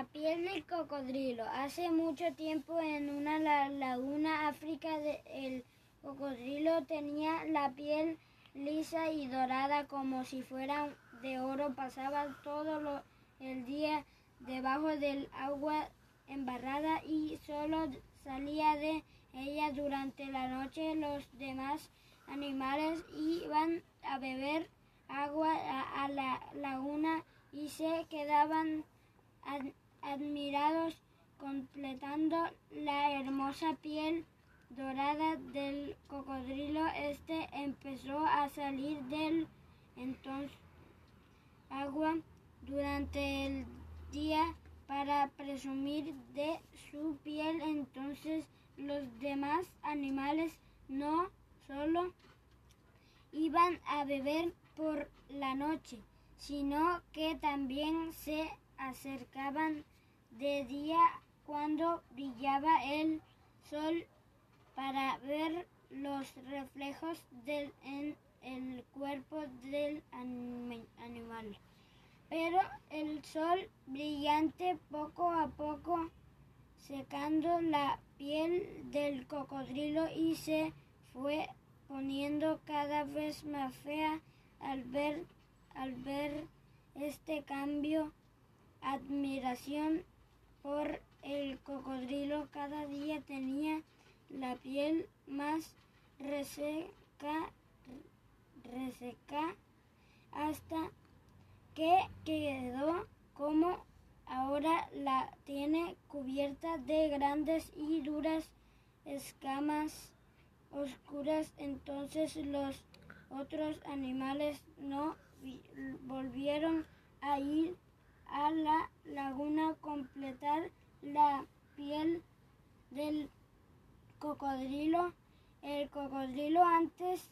La piel del cocodrilo. Hace mucho tiempo en una laguna África el cocodrilo tenía la piel lisa y dorada como si fuera de oro. Pasaba todo el día debajo del agua embarrada y solo salía de ella durante la noche. Los demás animales iban a beber agua a la laguna y se quedaban admirados completando la hermosa piel dorada del cocodrilo. Este empezó a salir del entonces agua durante el día para presumir de su piel. Entonces los demás animales no solo iban a beber por la noche, sino que también se acercaban de día cuando brillaba el sol para ver los reflejos en el cuerpo del animal. Pero el sol brillante poco a poco secando la piel del cocodrilo y se fue poniendo cada vez más fea al ver, al ver este cambio admiración por el cocodrilo. Cada día tenía la piel más reseca, reseca hasta que quedó como ahora la tiene cubierta de grandes y duras escamas oscuras. Entonces los otros animales no volvieron a ir a la laguna completar la piel del cocodrilo. El cocodrilo antes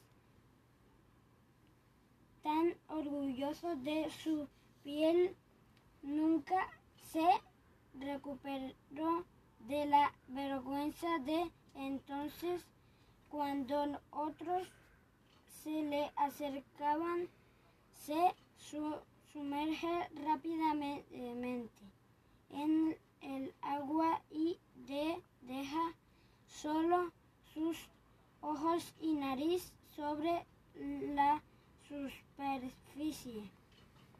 tan orgulloso de su piel nunca se recuperó de la vergüenza de entonces cuando otros se le acercaban se su sumerge rápidamente en el agua y de, deja solo sus ojos y nariz sobre la superficie.